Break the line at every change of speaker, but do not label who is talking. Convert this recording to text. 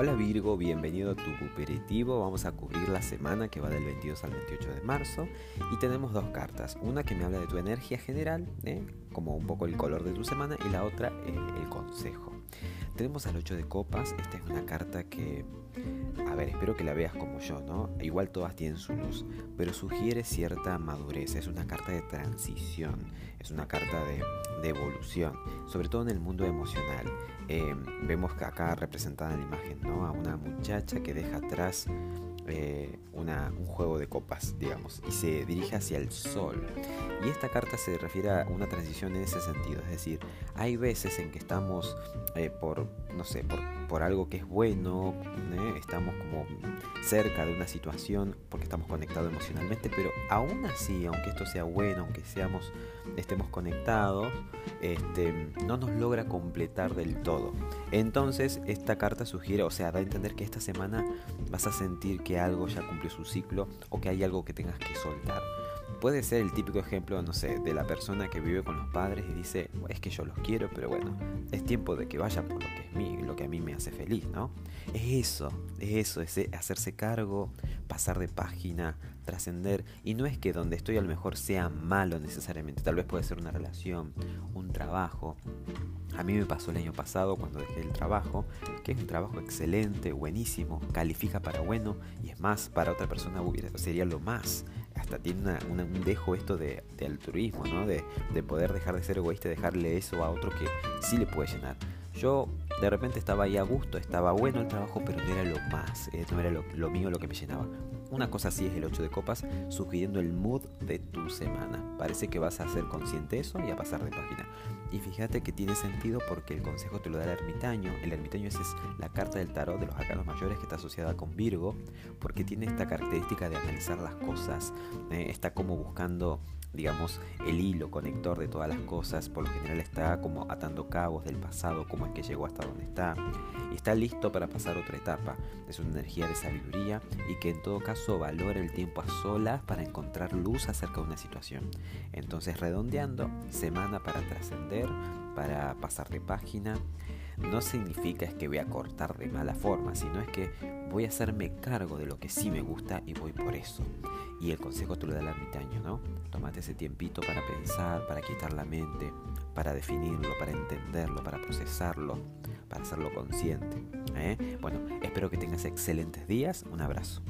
Hola Virgo, bienvenido a tu aperitivo. Vamos a cubrir la semana que va del 22 al 28 de marzo y tenemos dos cartas. Una que me habla de tu energía general, ¿eh? como un poco el color de tu semana, y la otra eh, el consejo. Tenemos al 8 de copas, esta es una carta que, a ver, espero que la veas como yo, ¿no? Igual todas tienen su luz, pero sugiere cierta madurez, es una carta de transición, es una carta de, evolución, sobre todo en el mundo emocional. Eh, vemos acá representada en la imagen, ¿no? A una muchacha que deja atrás eh, una, un juego de copas, digamos, y se dirige hacia el sol. Y esta carta se refiere a una transición en ese sentido, es decir, hay veces en que estamos eh, por, no sé, por, por, algo que es bueno, ¿eh? estamos como cerca de una situación porque estamos conectados emocionalmente, pero aún así, aunque esto sea bueno, aunque seamos, estemos conectados, este, no nos logra completar del todo. Entonces, esta carta sugiere, o sea, da a entender que esta semana vas a sentir que algo ya cumplió su ciclo o que hay algo que tengas que soltar. Puede ser el típico ejemplo, no sé, de la persona que vive con los padres y dice, es que yo los quiero, pero bueno, es tiempo de que vayan por lo que es mí, lo que a mí me hace feliz, ¿no? Es eso, es eso, es hacerse cargo, pasar de página, trascender. Y no es que donde estoy a lo mejor sea malo necesariamente, tal vez puede ser una relación, un trabajo. A mí me pasó el año pasado cuando dejé el trabajo, que es un trabajo excelente, buenísimo, califica para bueno y es más, para otra persona sería lo más hasta tiene un dejo esto de, altruismo, ¿no? De, poder dejar de ser egoísta y dejarle eso a otro que sí le puede llenar. Yo de repente estaba ahí a gusto, estaba bueno el trabajo, pero no era lo más, eh, no era lo, lo, mío lo que me llenaba. Una cosa así es el 8 de copas, sugiriendo el mood de tu semana. Parece que vas a ser consciente de eso y a pasar de página. Y fíjate que tiene sentido porque el consejo te lo da el ermitaño. El ermitaño es, es la carta del tarot de los arcanos mayores que está asociada con Virgo, porque tiene esta característica de analizar las cosas. Eh, está como buscando digamos, el hilo conector de todas las cosas, por lo general está como atando cabos del pasado, cómo es que llegó hasta donde está, y está listo para pasar otra etapa. Es una energía de sabiduría y que en todo caso valora el tiempo a solas para encontrar luz acerca de una situación. Entonces, redondeando, semana para trascender, para pasar de página, no significa es que voy a cortar de mala forma, sino es que voy a hacerme cargo de lo que sí me gusta y voy por eso. Y el consejo te lo da el ermitaño, ¿no? Tómate ese tiempito para pensar, para quitar la mente, para definirlo, para entenderlo, para procesarlo, para hacerlo consciente. ¿eh? Bueno, espero que tengas excelentes días. Un abrazo.